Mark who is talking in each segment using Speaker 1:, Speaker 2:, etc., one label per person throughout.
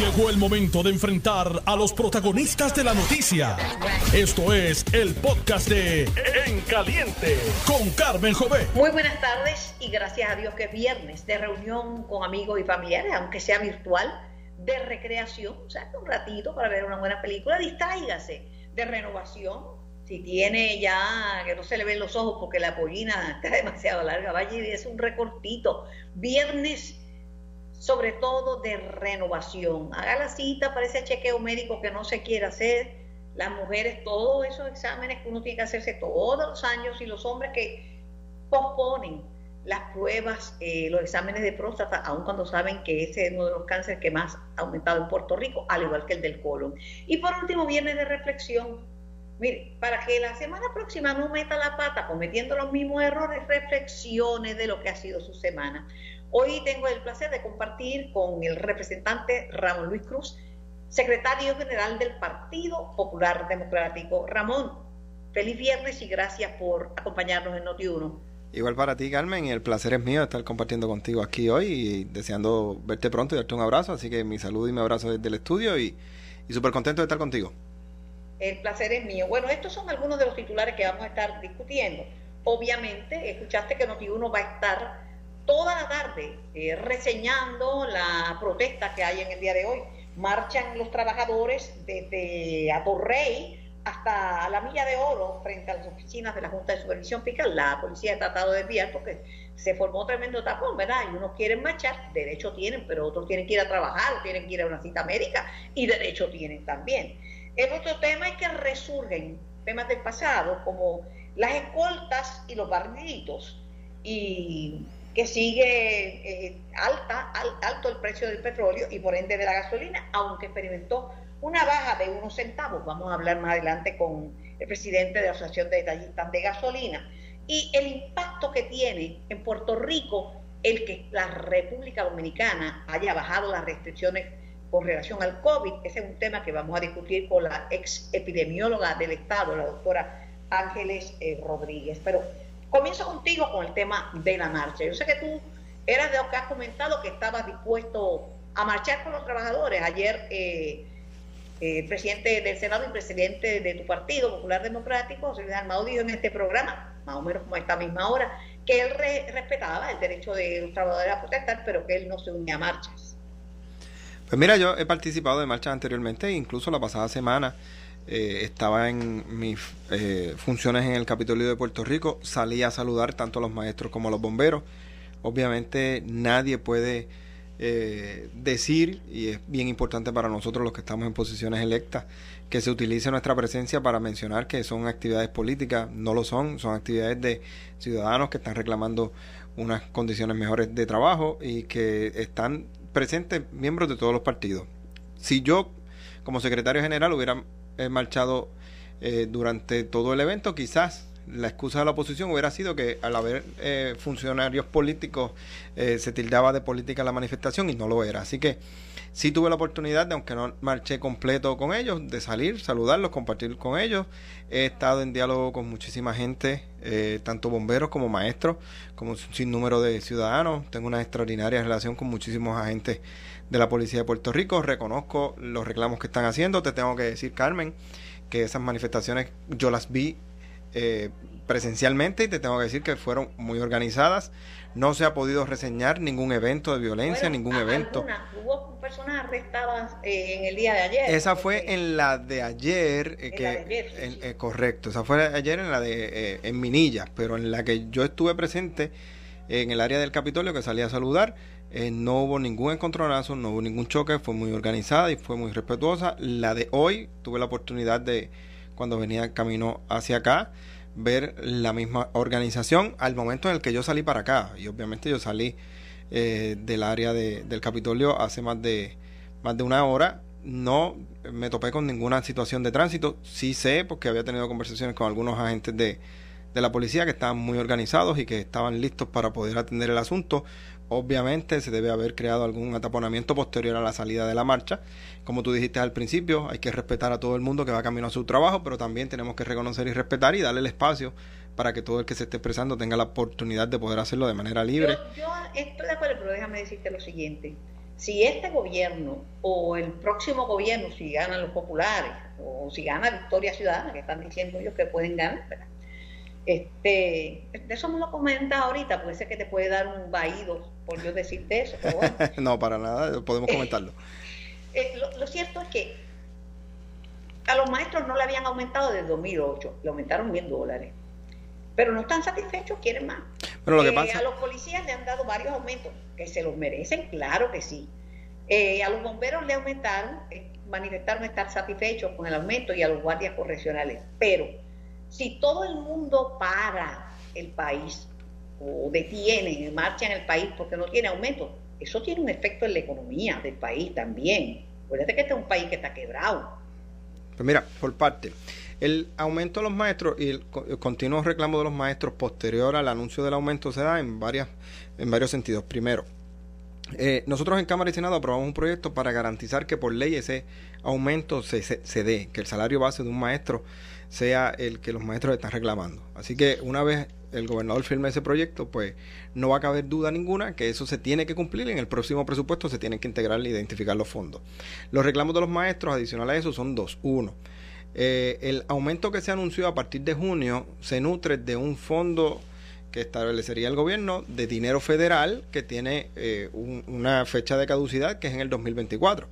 Speaker 1: Llegó el momento de enfrentar a los protagonistas de la noticia. Esto es el podcast de En Caliente con Carmen Jové.
Speaker 2: Muy buenas tardes y gracias a Dios que es viernes de reunión con amigos y familiares, aunque sea virtual, de recreación, o sea, un ratito para ver una buena película, distráigase, de renovación. Si tiene ya que no se le ven los ojos porque la pollina está demasiado larga, vaya y es un recortito. Viernes sobre todo de renovación. Haga la cita para ese chequeo médico que no se quiere hacer. Las mujeres, todos esos exámenes que uno tiene que hacerse todos los años y los hombres que posponen las pruebas, eh, los exámenes de próstata, aun cuando saben que ese es uno de los cánceres que más ha aumentado en Puerto Rico, al igual que el del colon. Y por último, viernes de reflexión. Mire, para que la semana próxima no meta la pata cometiendo los mismos errores, reflexiones de lo que ha sido su semana. Hoy tengo el placer de compartir con el representante Ramón Luis Cruz, secretario general del Partido Popular Democrático. Ramón, feliz viernes y gracias por acompañarnos en Noti1.
Speaker 3: Igual para ti, Carmen, y el placer es mío estar compartiendo contigo aquí hoy y deseando verte pronto y darte un abrazo. Así que mi salud y mi abrazo desde el estudio y, y súper contento de estar contigo.
Speaker 2: El placer es mío. Bueno, estos son algunos de los titulares que vamos a estar discutiendo. Obviamente, escuchaste que Noti1 va a estar toda la tarde eh, reseñando la protesta que hay en el día de hoy. Marchan los trabajadores desde Atorrey hasta la Milla de Oro frente a las oficinas de la Junta de Supervisión Fiscal. La policía ha tratado de desviar porque se formó tremendo tapón, ¿verdad? Y unos quieren marchar, derecho tienen, pero otros tienen que ir a trabajar, tienen que ir a una cita médica y derecho tienen también. El otro tema es que resurgen temas del pasado como las escoltas y los barriditos y que sigue eh, alta, alto el precio del petróleo y por ende de la gasolina, aunque experimentó una baja de unos centavos. Vamos a hablar más adelante con el presidente de la Asociación de Detallistas de Gasolina. Y el impacto que tiene en Puerto Rico el que la República Dominicana haya bajado las restricciones con relación al COVID. Ese es un tema que vamos a discutir con la ex epidemióloga del Estado, la doctora Ángeles eh, Rodríguez. Pero Comienzo contigo con el tema de la marcha. Yo sé que tú eras de los que has comentado que estabas dispuesto a marchar con los trabajadores. Ayer eh, el presidente del Senado y presidente de tu partido, Popular Democrático, José Luis Armado, dijo en este programa, más o menos como a esta misma hora, que él respetaba el derecho de los trabajadores a protestar, pero que él no se unía a marchas.
Speaker 3: Pues mira, yo he participado de marchas anteriormente, incluso la pasada semana eh, estaba en mis eh, funciones en el Capitolio de Puerto Rico, salí a saludar tanto a los maestros como a los bomberos. Obviamente nadie puede eh, decir, y es bien importante para nosotros los que estamos en posiciones electas, que se utilice nuestra presencia para mencionar que son actividades políticas, no lo son, son actividades de ciudadanos que están reclamando unas condiciones mejores de trabajo y que están presentes miembros de todos los partidos. Si yo, como secretario general, hubiera marchado eh, durante todo el evento, quizás la excusa de la oposición hubiera sido que al haber eh, funcionarios políticos eh, se tildaba de política la manifestación y no lo era. Así que sí tuve la oportunidad de, aunque no marché completo con ellos, de salir, saludarlos, compartir con ellos. He estado en diálogo con muchísima gente, tanto bomberos como maestros, como sin número de ciudadanos. Tengo una extraordinaria relación con muchísimos agentes de la Policía de Puerto Rico. Reconozco los reclamos que están haciendo. Te tengo que decir, Carmen, que esas manifestaciones yo las vi eh, presencialmente y te tengo que decir que fueron muy organizadas. No se ha podido reseñar ningún evento de violencia, ningún evento.
Speaker 2: Hubo personas arrestadas eh, en el día de ayer.
Speaker 3: Esa fue en la de ayer, eh, que, correcto, esa fue ayer en la de en Minilla, pero en la que yo estuve presente en el área del Capitolio que salí a saludar eh, no hubo ningún encontronazo, no hubo ningún choque, fue muy organizada y fue muy respetuosa. La de hoy tuve la oportunidad de, cuando venía camino hacia acá, ver la misma organización al momento en el que yo salí para acá. Y obviamente yo salí eh, del área del Capitolio hace más de, más de una hora. No me topé con ninguna situación de tránsito. Sí sé, porque había tenido conversaciones con algunos agentes de, de la policía que estaban muy organizados y que estaban listos para poder atender el asunto. Obviamente se debe haber creado algún ataponamiento posterior a la salida de la marcha. Como tú dijiste al principio, hay que respetar a todo el mundo que va camino a su trabajo, pero también tenemos que reconocer y respetar y darle el espacio para que todo el que se esté expresando tenga la oportunidad de poder hacerlo de manera libre.
Speaker 2: Yo, estoy de acuerdo, pero déjame decirte lo siguiente. si este gobierno o el próximo gobierno, si ganan los populares o si gana Victoria Ciudadana, que están diciendo ellos que pueden ganar, Este, de eso me lo comenta ahorita, puede ser que te puede dar un vaído por yo decirte eso.
Speaker 3: no, para nada, podemos comentarlo.
Speaker 2: Eh, lo, cierto es que a los maestros no le habían aumentado desde 2008, le aumentaron mil dólares. Pero no están satisfechos, quieren más.
Speaker 3: Pero lo que eh, pasa...
Speaker 2: A los policías le han dado varios aumentos, que se los merecen, claro que sí. Eh, a los bomberos le aumentaron, manifestaron estar satisfechos con el aumento y a los guardias correccionales. Pero si todo el mundo para el país o detiene, marcha en el país porque no tiene aumento, eso tiene un efecto en la economía del país también. Acuérdate que este es un país que está quebrado.
Speaker 3: Pues mira, por parte, el aumento de los maestros y el, continuo reclamo de los maestros posterior al anuncio del aumento se da en, varias, en varios sentidos. Primero, eh, nosotros en Cámara y Senado aprobamos un proyecto para garantizar que por ley ese aumento se, se, dé, que el salario base de un maestro sea el que los maestros están reclamando. Así que una vez el gobernador firme ese proyecto, pues no va a caber duda ninguna que eso se tiene que cumplir y en el próximo presupuesto se tienen que integrar e identificar los fondos. Los reclamos de los maestros adicionales a eso son dos. Uno, eh, el aumento que se anunció a partir de junio se nutre de un fondo que establecería el gobierno de dinero federal que tiene eh, una fecha de caducidad que es en el 2024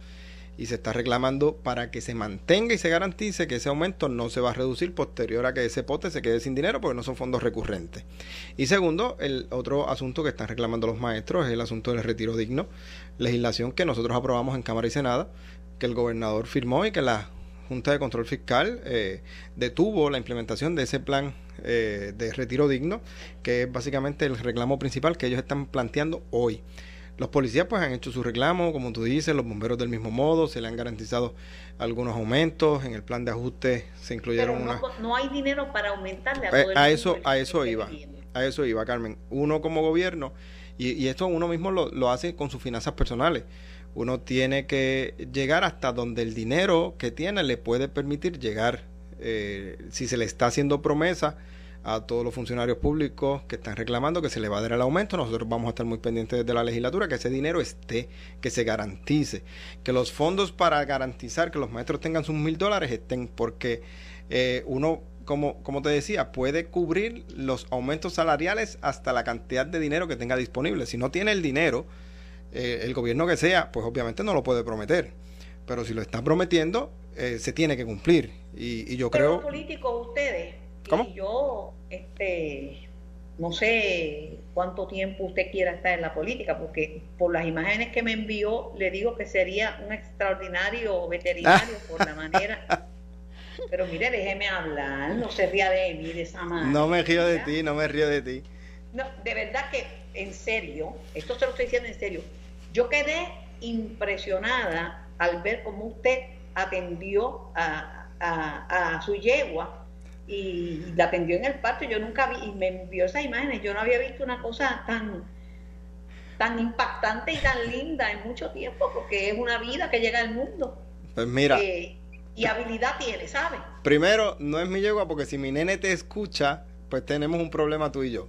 Speaker 3: y se está reclamando para que se mantenga y se garantice que ese aumento no se va a reducir posterior a que ese pote se quede sin dinero porque no son fondos recurrentes. Y segundo, el otro asunto que están reclamando los maestros es el asunto del retiro digno, legislación que nosotros aprobamos en Cámara y Senado, que el gobernador firmó y que la Junta de Control Fiscal eh, detuvo la implementación de ese plan eh, de retiro digno, que es básicamente el reclamo principal que ellos están planteando hoy. Los policías pues han hecho su reclamo, como tú dices, los bomberos del mismo modo, se le han garantizado algunos aumentos, en el plan de ajuste se incluyeron
Speaker 2: no, no hay dinero para aumentarle a eh, todo
Speaker 3: a eso a eso iba, a eso iba Carmen. Uno como gobierno y, esto uno mismo lo, lo hace con sus finanzas personales. Uno tiene que llegar hasta donde el dinero que tiene le puede permitir llegar. Eh, si se le está haciendo promesa a todos los funcionarios públicos que están reclamando que se le va a dar el aumento. Nosotros vamos a estar muy pendientes de la legislatura, que ese dinero esté, que se garantice, que los fondos para garantizar que los maestros tengan sus mil dólares estén, porque eh, uno, como, como te decía, puede cubrir los aumentos salariales hasta la cantidad de dinero que tenga disponible. Si no tiene el dinero, eh, el gobierno que sea, pues obviamente no lo puede prometer. Pero si lo está prometiendo, eh, se tiene que cumplir. Y, y yo creo...
Speaker 2: políticos ustedes y yo, este, no sé cuánto tiempo usted quiera estar en la política, porque por las imágenes que me envió, le digo que sería un extraordinario veterinario por la manera. Pero mire, déjeme hablar, no se ría de mí de esa manera.
Speaker 3: No me río de ti, no me río de ti.
Speaker 2: No, de verdad que, en serio, esto se lo estoy diciendo en serio, yo quedé impresionada al ver cómo usted atendió a, a, a su yegua y la atendió en el parto. Yo nunca vi, y me envió esas imágenes, yo no había visto una cosa tan, tan impactante y tan linda en mucho tiempo, porque es una vida que llega al mundo.
Speaker 3: Pues mira.
Speaker 2: Eh, y habilidad tiene, ¿sabes?
Speaker 3: Primero, no es mi yegua, porque si mi nene te escucha, pues tenemos un problema tú y yo.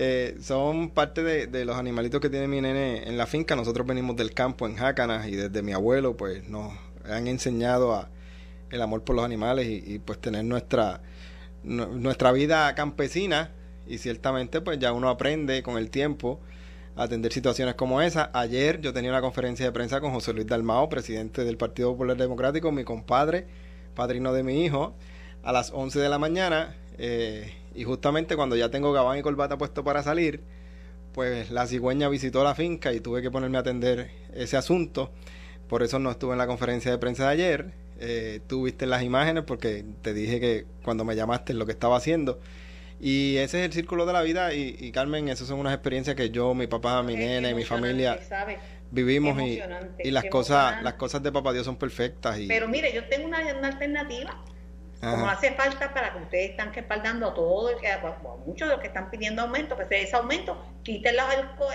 Speaker 3: Eh, son parte de, los animalitos que tiene mi nene en la finca. Nosotros venimos del campo en Jácanas y desde mi abuelo, pues nos han enseñado a el amor por los animales y pues tener nuestra nuestra vida campesina y ciertamente pues ya uno aprende con el tiempo a atender situaciones como esa. Ayer yo tenía una conferencia de prensa con José Luis Dalmao, presidente del Partido Popular Democrático, mi compadre, padrino de mi hijo, a las 11 de la mañana eh, y justamente cuando ya tengo gabán y corbata puesto para salir, pues la cigüeña visitó la finca y tuve que ponerme a atender ese asunto. Por eso no estuve en la conferencia de prensa de ayer eh, tú viste las imágenes porque te dije que cuando me llamaste lo que estaba haciendo. Y ese es el círculo de la vida y, Carmen, esas son unas experiencias que yo, mi papá, mi nena y mi familia vivimos y, y, las cosas las cosas de papá Dios son perfectas. Y...
Speaker 2: Pero mire, yo tengo una, una alternativa. Como hace falta para que ustedes están respaldando a todos, muchos de los que están pidiendo aumento, que se dé ese aumento, quítenlo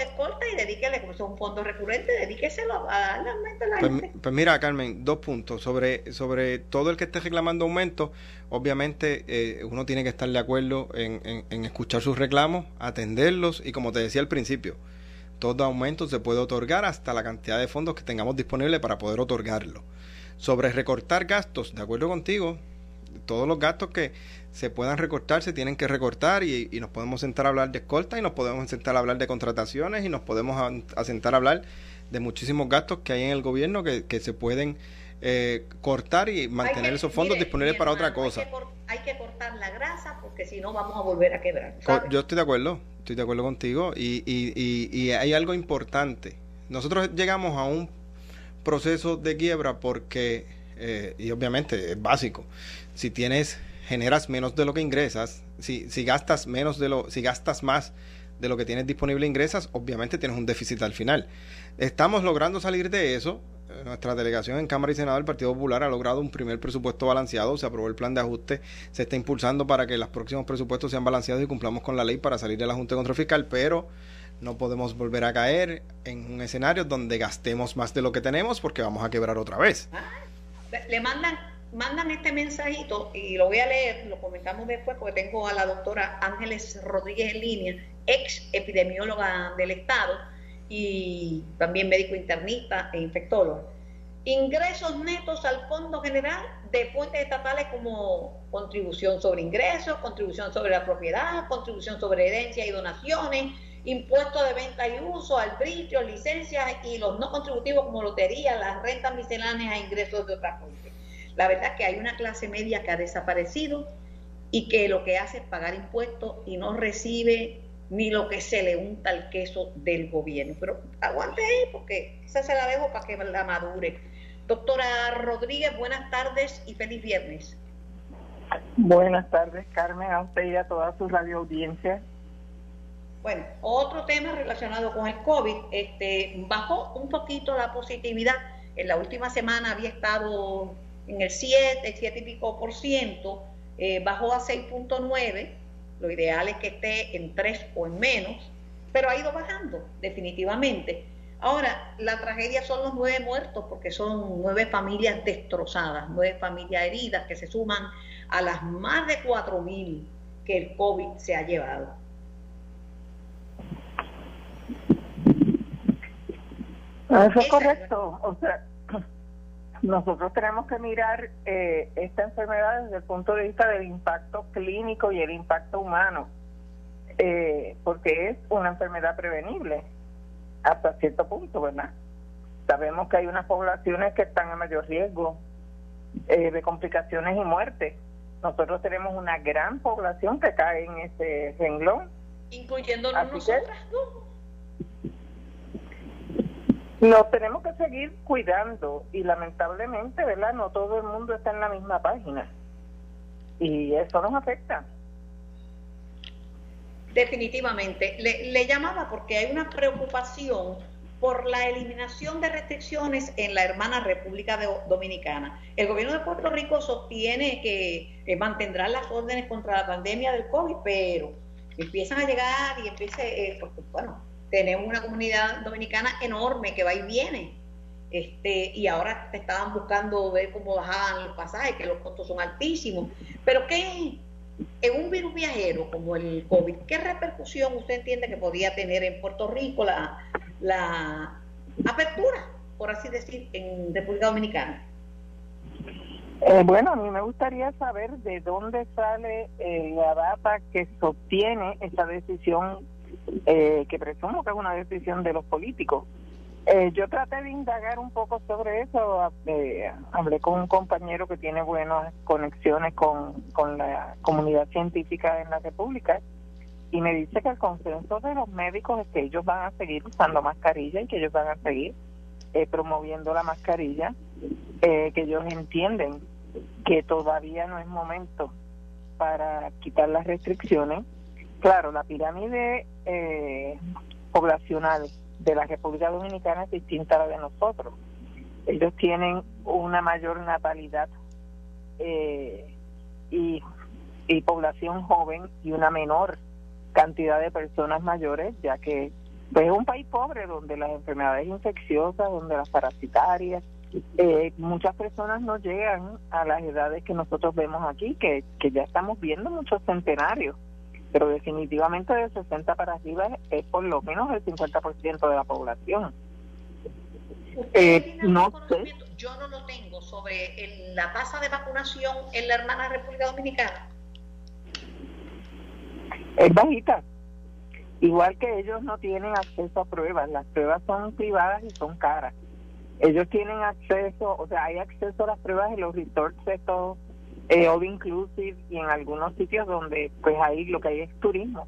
Speaker 2: escolta y dedíquele, como es un fondo recurrente, dedíqueselo a darle aumento a la
Speaker 3: pues,
Speaker 2: gente.
Speaker 3: Pues mira, Carmen, dos puntos. Sobre, sobre todo el que esté reclamando aumento, obviamente eh, uno tiene que estar de acuerdo en, en escuchar sus reclamos, atenderlos y como te decía al principio, todo aumento se puede otorgar hasta la cantidad de fondos que tengamos disponible para poder otorgarlo. Sobre recortar gastos, de acuerdo contigo, todos los gastos que se puedan recortar se tienen que recortar y, nos podemos sentar a hablar de escolta y nos podemos sentar a hablar de contrataciones y nos podemos a, sentar a hablar de muchísimos gastos que hay en el gobierno que, se pueden eh, cortar y mantener esos fondos disponibles para otra cosa.
Speaker 2: Hay que, cortar la grasa porque si no vamos a volver a quebrar.
Speaker 3: Yo estoy de acuerdo, estoy de acuerdo contigo y, y, y hay algo importante. Nosotros llegamos a un proceso de quiebra porque, eh, y obviamente es básico, si tienes, generas menos de lo que ingresas, si, si gastas menos de lo, si gastas más de lo que tienes disponible ingresas, obviamente tienes un déficit al final. Estamos logrando salir de eso. Nuestra delegación en Cámara y Senado del Partido Popular ha logrado un primer presupuesto balanceado, se aprobó el plan de ajuste, se está impulsando para que los próximos presupuestos sean balanceados y cumplamos con la ley para salir de la Junta de Control Fiscal, pero no podemos volver a caer en un escenario donde gastemos más de lo que tenemos porque vamos a quebrar otra vez. Ah,
Speaker 2: le mandan mandan este mensajito y lo voy a leer, lo comentamos después porque tengo a la doctora Ángeles Rodríguez en línea, ex epidemióloga del Estado y también médico internista e infectólogo. Ingresos netos al Fondo General de fuentes estatales como contribución sobre ingresos, contribución sobre la propiedad, contribución sobre herencia y donaciones, impuestos de venta y uso, arbitrios, licencias y los no contributivos como lotería, las rentas misceláneas e ingresos de otras fuentes. La verdad es que hay una clase media que ha desaparecido y que lo que hace es pagar impuestos y no recibe ni lo que se le unta al queso del gobierno. Pero aguante ahí porque esa se la dejo para que la madure. Doctora Rodríguez, buenas tardes y feliz viernes.
Speaker 4: Buenas tardes, Carmen, a usted y a toda su radio audiencia.
Speaker 2: Bueno, otro tema relacionado con el COVID, este, bajó un poquito la positividad. En la última semana había estado en el 7, 7 y pico por ciento, eh, bajó a 6.9, lo ideal es que esté en 3 o en menos, pero ha ido bajando definitivamente. Ahora, la tragedia son los nueve muertos, porque son nueve familias destrozadas, nueve familias heridas que se suman a las más de 4.000 que el COVID se ha llevado.
Speaker 4: Eso es correcto. O sea, nosotros tenemos que mirar eh, esta enfermedad desde el punto de vista del impacto clínico y el impacto humano, eh, porque es una enfermedad prevenible hasta cierto punto, ¿verdad? Sabemos que hay unas poblaciones que están en mayor riesgo eh, de complicaciones y muerte. Nosotros tenemos una gran población que cae en ese renglón.
Speaker 2: Incluyendo nosotras,
Speaker 4: nos tenemos que seguir cuidando y lamentablemente, ¿verdad? No todo el mundo está en la misma página y eso nos afecta.
Speaker 2: Definitivamente. Le, llamaba porque hay una preocupación por la eliminación de restricciones en la hermana República Dominicana. El gobierno de Puerto Rico sostiene que eh, mantendrá las órdenes contra la pandemia del COVID, pero empiezan a llegar y empieza, eh, bueno, tenemos una comunidad dominicana enorme que va y viene. Este, y ahora estaban buscando ver cómo bajaban los pasajes, que los costos son altísimos. Pero ¿qué en un virus viajero como el COVID, qué repercusión usted entiende que podía tener en Puerto Rico la, la apertura, por así decir, en República Dominicana?
Speaker 4: Eh, bueno, a mí me gustaría saber de dónde sale eh, la data que sostiene esta decisión eh, que presumo que es una decisión de los políticos. Eh, yo traté de indagar un poco sobre eso, eh, hablé con un compañero que tiene buenas conexiones con, con la comunidad científica en la República y me dice que el consenso de los médicos es que ellos van a seguir usando mascarilla y que ellos van a seguir promoviendo la mascarilla, que ellos entienden que todavía no es momento para quitar las restricciones Claro, la pirámide eh, poblacional de la República Dominicana es distinta a la de nosotros. Ellos tienen una mayor natalidad eh, y, población joven y una menor cantidad de personas mayores, ya que pues, es un país pobre donde las enfermedades infecciosas, donde las parasitarias, eh, muchas personas no llegan a las edades que nosotros vemos aquí, que, que ya estamos viendo muchos centenarios pero definitivamente de 60 para arriba es, por lo menos el 50% de la población.
Speaker 2: Eh, no sé. Yo no lo tengo sobre la tasa de vacunación en la hermana República Dominicana.
Speaker 4: Es bajita. Igual que ellos no tienen acceso a pruebas, las pruebas son privadas y son caras. Ellos tienen acceso, o sea, hay acceso a las pruebas en los resorts estos eh, inclusive y en algunos sitios donde pues ahí lo que hay es turismo.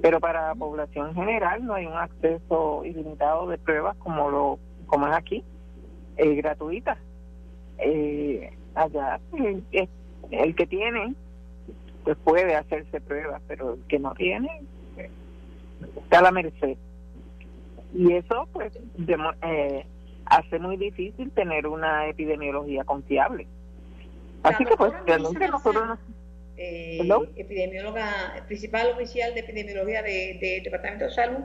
Speaker 4: Pero para la población general no hay un acceso ilimitado de pruebas como lo como es aquí, eh, gratuita. Eh, allá el, el que tiene pues puede hacerse pruebas, pero el que no tiene está a la merced. Y eso pues eh, hace muy difícil tener una epidemiología confiable. Así que pues realmente nosotros
Speaker 2: eh, epidemióloga, principal oficial de epidemiología del de Departamento de Salud,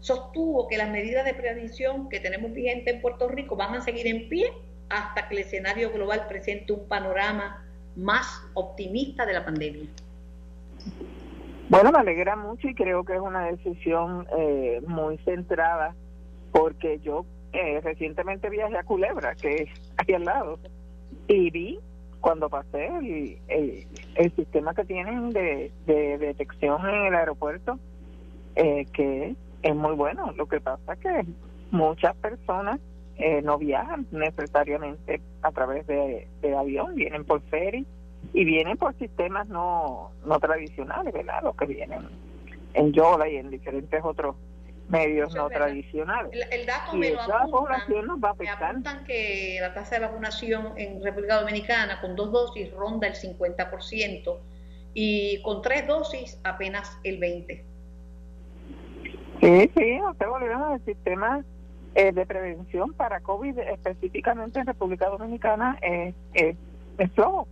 Speaker 2: sostuvo que las medidas de prevención que tenemos vigentes en Puerto Rico van a seguir en pie hasta que el escenario global presente un panorama más optimista de la pandemia.
Speaker 4: Bueno, me alegra mucho y creo que es una decisión eh, muy centrada porque yo eh, recientemente viajé a Culebra, que es aquí al lado, y vi cuando pasé el, el, sistema que tienen de, detección en el aeropuerto, eh, que es muy bueno. Lo que pasa es que muchas personas eh, no viajan necesariamente a través de, avión, vienen por ferry y vienen por sistemas no, no tradicionales, ¿verdad? Los que vienen en Yola y en diferentes otros medios no tradicionales.
Speaker 2: El, dato me lo apuntan, que la tasa de vacunación en República Dominicana con dos dosis ronda el 50% y con tres dosis apenas el 20%.
Speaker 4: Sí, sí, usted volvemos el sistema eh, de prevención para COVID específicamente en República Dominicana es, es, es flojo.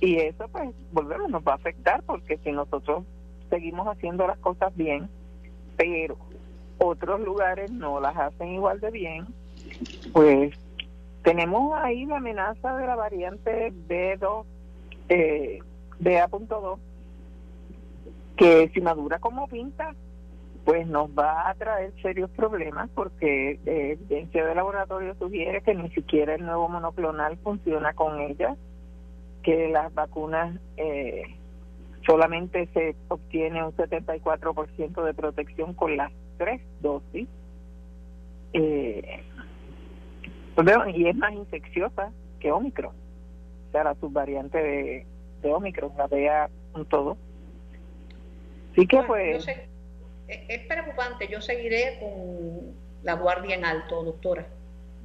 Speaker 4: Y eso pues volvemos, nos va a afectar porque si nosotros seguimos haciendo las cosas bien, pero otros lugares no las hacen igual de bien, pues tenemos ahí la amenaza de la variante B2, eh, BA.2, que si madura como pinta, pues nos va a traer serios problemas porque eh, evidencia de laboratorio sugiere que ni siquiera el nuevo monoclonal funciona con ella, que las vacunas eh, solamente se obtiene un 74% de protección con las tres dosis. Eh, y es más infecciosa que Omicron, o sea, la subvariante de, de Omicron, la vea un todo. Así que pues...
Speaker 2: es preocupante, yo seguiré con la guardia en alto, doctora.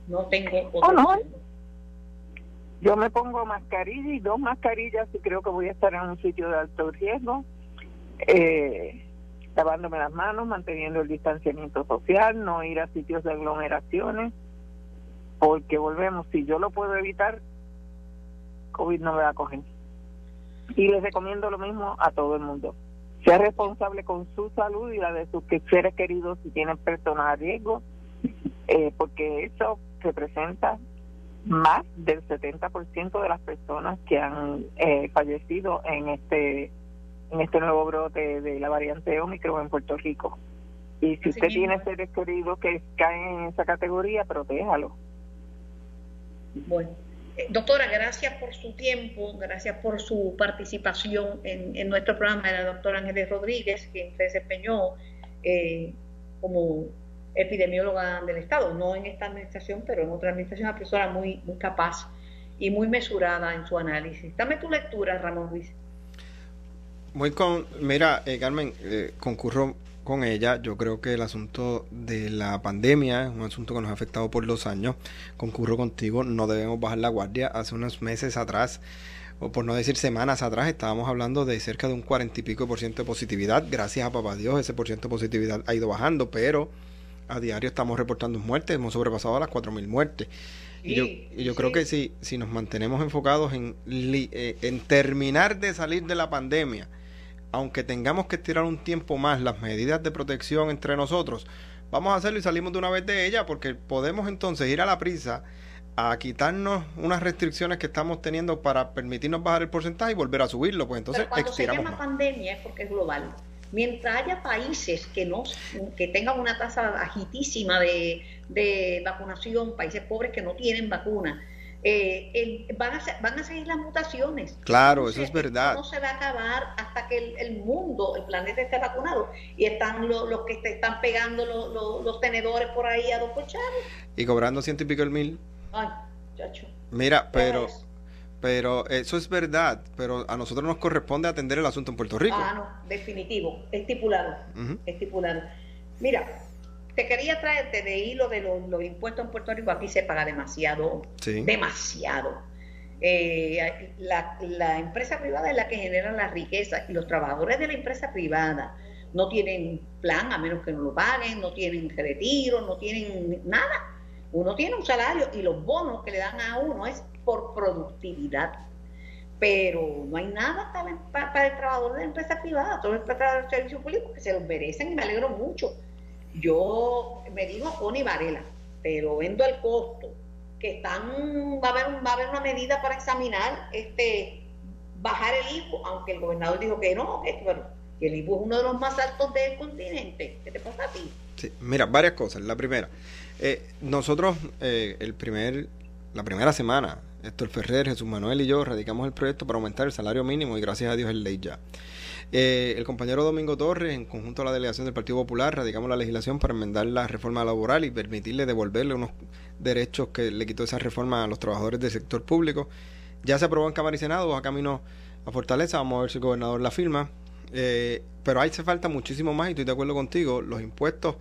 Speaker 2: No tengo
Speaker 4: oh, no. Yo me pongo mascarilla y dos mascarillas y creo que voy a estar en un sitio de alto riesgo, eh, lavándome las manos, manteniendo el distanciamiento social, no ir a sitios de aglomeraciones, porque volvemos, si yo lo puedo evitar, COVID no me va a coger. Y les recomiendo lo mismo a todo el mundo. Sea responsable con su salud y la de sus seres queridos si tienen personas a riesgo, eh, porque eso representa más del 70% de las personas que han eh, fallecido en este en este nuevo brote de la variante Omicron en Puerto Rico. Y si usted tiene seres queridos que caen en esa categoría, protéjalo.
Speaker 2: Bueno, eh, doctora, gracias por su tiempo, gracias por su participación en, en nuestro programa. La doctora Ángeles Rodríguez, quien se desempeñó eh, como epidemióloga del Estado, no en esta administración, pero en otra administración, una persona muy, muy capaz y muy mesurada en su análisis. Dame tu lectura, Ramón Luis.
Speaker 3: Muy con, mira, eh, Carmen, eh, concurro con ella. Yo creo que el asunto de la pandemia es un asunto que nos ha afectado por dos años. Concurro contigo, no debemos bajar la guardia. Hace unos meses atrás, o por no decir semanas atrás, estábamos hablando de cerca de un cuarenta y pico por ciento de positividad. Gracias a papá Dios, ese por ciento de positividad ha ido bajando, pero a diario estamos reportando muertes, hemos sobrepasado las 4.000 muertes. y yo, y yo creo que si, si nos mantenemos enfocados en, eh, en terminar de salir de la pandemia, aunque tengamos que estirar un tiempo más las medidas de protección entre nosotros, vamos a hacerlo y salimos de una vez de ella, porque podemos entonces ir a la prisa a quitarnos unas restricciones que estamos teniendo para permitirnos bajar el porcentaje y volver a subirlo, pues entonces
Speaker 2: Pero cuando se llama pandemia es porque es global. Mientras haya países que no que tengan una tasa bajitísima de, de vacunación, países pobres que no tienen vacuna, eh, van, a, van a seguir las mutaciones.
Speaker 3: Claro, eso es verdad.
Speaker 2: No se va a acabar hasta que el, mundo, el planeta esté vacunado. Y están los, que te están pegando los, tenedores por ahí a dos cochados.
Speaker 3: Y cobrando ciento y pico el mil.
Speaker 2: Ay, chacho.
Speaker 3: Mira, pero... Pero eso es verdad, pero a nosotros nos corresponde atender el asunto en Puerto Rico.
Speaker 2: Ah, no, definitivo, estipulado, estipulado. Mira, te quería traerte de hilo de los, impuestos en Puerto Rico. Aquí se paga demasiado, demasiado. Eh, la, empresa privada es la que genera la riqueza y los trabajadores de la empresa privada no tienen plan a menos que no lo paguen, no tienen retiro, no tienen nada. Uno tiene un salario y los bonos que le dan a uno es por productividad. Pero no hay nada para, el trabajador de la empresa privada, todo el para el servicio público que se lo merecen y me alegro mucho yo me dijo Connie Varela, pero vendo el costo, que están, va a haber, va a haber una medida para examinar este bajar el IVU, aunque el gobernador dijo que no, que, el IVU es uno de los más altos del continente. ¿Qué te pasa a ti?
Speaker 3: Mira, varias cosas. La primera, eh, nosotros eh, el primer, la primera semana, Héctor Ferrer, Jesús Manuel y yo radicamos el proyecto para aumentar el salario mínimo y gracias a Dios es ley ya. Eh, el compañero Domingo Torres, en conjunto a la delegación del Partido Popular, radicamos la legislación para enmendar la reforma laboral y permitirle devolverle unos derechos que le quitó esa reforma a los trabajadores del sector público. Ya se aprobó en Cámara Senado, va camino a Fortaleza, vamos a ver si el gobernador la firma. Eh, pero ahí se falta muchísimo más y estoy de acuerdo contigo, los impuestos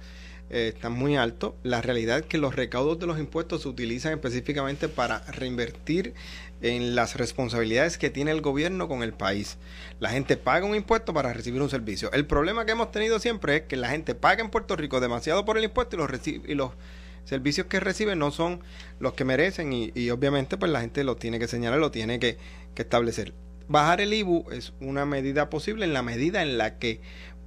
Speaker 3: eh, están muy altos. La realidad es que los recaudos de los impuestos se utilizan específicamente para reinvertir en las responsabilidades que tiene el gobierno con el país. La gente paga un impuesto para recibir un servicio. El problema que hemos tenido siempre es que la gente paga en Puerto Rico demasiado por el impuesto y los, servicios que recibe no son los que merecen y, obviamente pues la gente lo tiene que señalar, lo tiene que, que establecer. Bajar el IBU es una medida posible en la medida en la que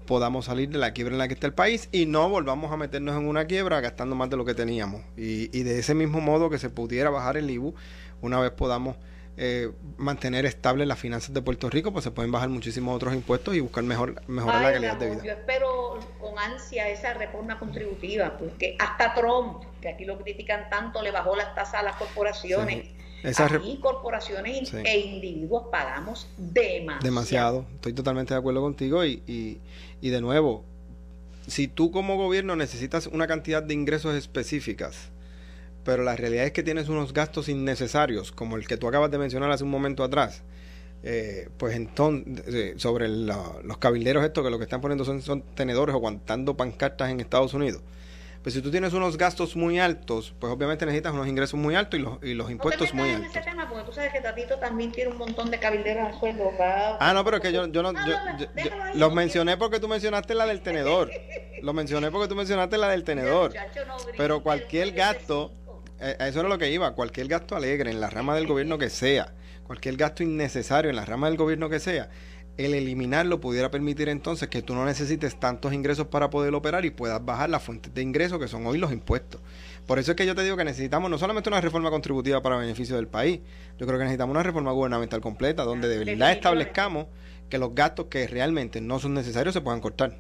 Speaker 3: podamos salir de la quiebra en la que está el país y no volvamos a meternos en una quiebra gastando más de lo que teníamos. Y, y de ese mismo modo que se pudiera bajar el IBU una vez podamos eh, mantener estable las finanzas de Puerto Rico, pues se pueden bajar muchísimos otros impuestos y buscar mejor mejorar la calidad de vida.
Speaker 2: Yo espero con ansia esa reforma contributiva, porque hasta Trump, que aquí lo critican tanto, le bajó las tasas a las corporaciones. Aquí corporaciones e individuos pagamos demasiado.
Speaker 3: Demasiado, estoy totalmente de acuerdo contigo y, y, y de nuevo, si tú como gobierno necesitas una cantidad de ingresos específicas, pero la realidad es que tienes unos gastos innecesarios, como el que tú acabas de mencionar hace un momento atrás. Eh, pues entonces, eh, sobre los cabilderos estos que lo que están poniendo son, son tenedores o aguantando pancartas en Estados Unidos. Pues si tú tienes unos gastos muy altos, pues obviamente necesitas unos ingresos muy altos y los, y los impuestos muy altos.
Speaker 2: ese tema porque tú sabes que Tatito también tiene un montón de cabilderos a sueldo.
Speaker 3: Ah, no, pero es que yo, yo no... yo, los mencioné porque tú mencionaste la del tenedor. lo mencioné porque tú mencionaste la del tenedor. Pero cualquier gasto eh, eso era lo que iba, cualquier gasto alegre en la rama del gobierno que sea, cualquier gasto innecesario en la rama del gobierno que sea, el eliminarlo pudiera permitir entonces que tú no necesites tantos ingresos para poder operar y puedas bajar las fuentes de ingresos que son hoy los impuestos. Por eso es que yo te digo que necesitamos no solamente una reforma contributiva para beneficio del país, yo creo que necesitamos una reforma gubernamental completa donde de verdad establezcamos que los gastos que realmente no son necesarios se puedan cortar.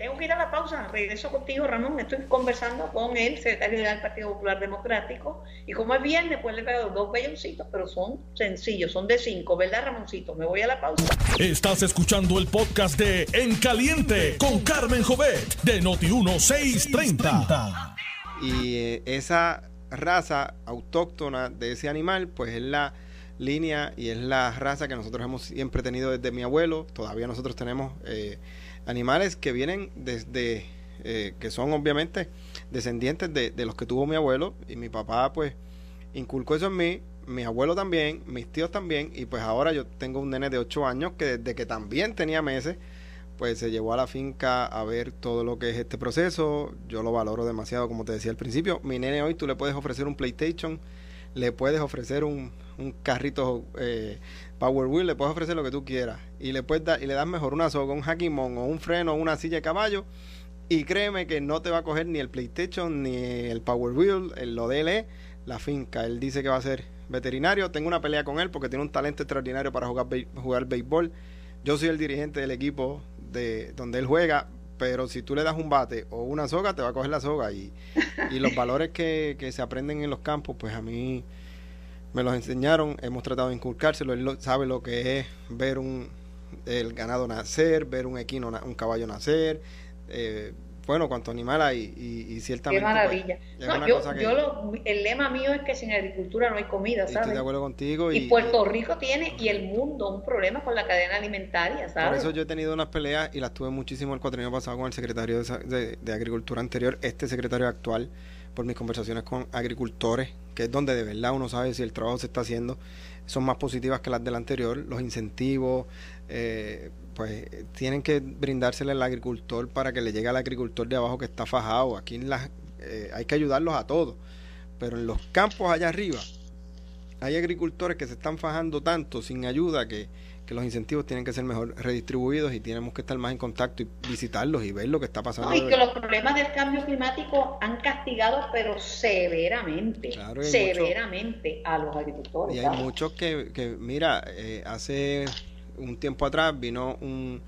Speaker 2: Tengo que ir a la pausa, regreso contigo, Ramón. Estoy conversando con el secretario del Partido Popular Democrático. Y como es viernes, pues le traigo dos belloncitos, pero son sencillos, son de cinco, ¿verdad, Ramoncito? Me voy a la pausa.
Speaker 1: Estás escuchando el podcast de En Caliente con Carmen Jovet de Noti1630.
Speaker 3: Y eh, esa raza autóctona de ese animal, pues es la línea y es la raza que nosotros hemos siempre tenido desde mi abuelo. Todavía nosotros tenemos. Eh, animales que vienen desde, eh, que son obviamente descendientes de, los que tuvo mi abuelo y mi papá pues inculcó eso en mí, mis abuelos también, mis tíos también y pues ahora yo tengo un nene de 8 años que desde que también tenía meses pues se llevó a la finca a ver todo lo que es este proceso, yo lo valoro demasiado como te decía al principio, mi nene hoy tú le puedes ofrecer un PlayStation, le puedes ofrecer un, un carrito eh, Power Wheel, le puedes ofrecer lo que tú quieras. Y le puedes dar, y le das mejor una soga, un hackimon o un freno o una silla de caballo. Y créeme que no te va a coger ni el PlayStation ni el Power Wheel, el, lo DLE, la finca. Él dice que va a ser veterinario. Tengo una pelea con él porque tiene un talento extraordinario para jugar, jugar béisbol. Yo soy el dirigente del equipo de donde él juega, pero si tú le das un bate o una soga, te va a coger la soga. Y, y los valores que, que se aprenden en los campos, pues a mí me los enseñaron, hemos tratado de inculcárselo, él sabe lo que es ver un el ganado nacer, ver un equino, un caballo nacer, eh, bueno, cuánto animal hay y, y ciertamente...
Speaker 2: Qué pues, maravilla. yo, yo lo, el lema mío es que sin agricultura no hay comida, ¿sabes?
Speaker 3: Estoy de acuerdo contigo.
Speaker 2: Y, Puerto Rico tiene, y el mundo, un problema con la cadena alimentaria, ¿sabes?
Speaker 3: Por eso yo he tenido unas peleas y las tuve muchísimo el cuatrienio pasado con el secretario de, de Agricultura anterior, este secretario actual, por mis conversaciones con agricultores, que es donde de verdad uno sabe si el trabajo se está haciendo, son más positivas que las del anterior, los incentivos, eh, pues tienen que brindársele al agricultor para que le llegue al agricultor de abajo que está fajado. Aquí las, eh, hay que ayudarlos a todos, pero en los campos allá arriba hay agricultores que se están fajando tanto sin ayuda que, que los incentivos tienen que ser mejor redistribuidos y tenemos que estar más en contacto y visitarlos y ver lo que está pasando.
Speaker 2: y que los problemas del cambio climático han castigado, pero severamente, severamente a los agricultores.
Speaker 3: Y hay muchos que, que mira, eh, hace un tiempo atrás vino un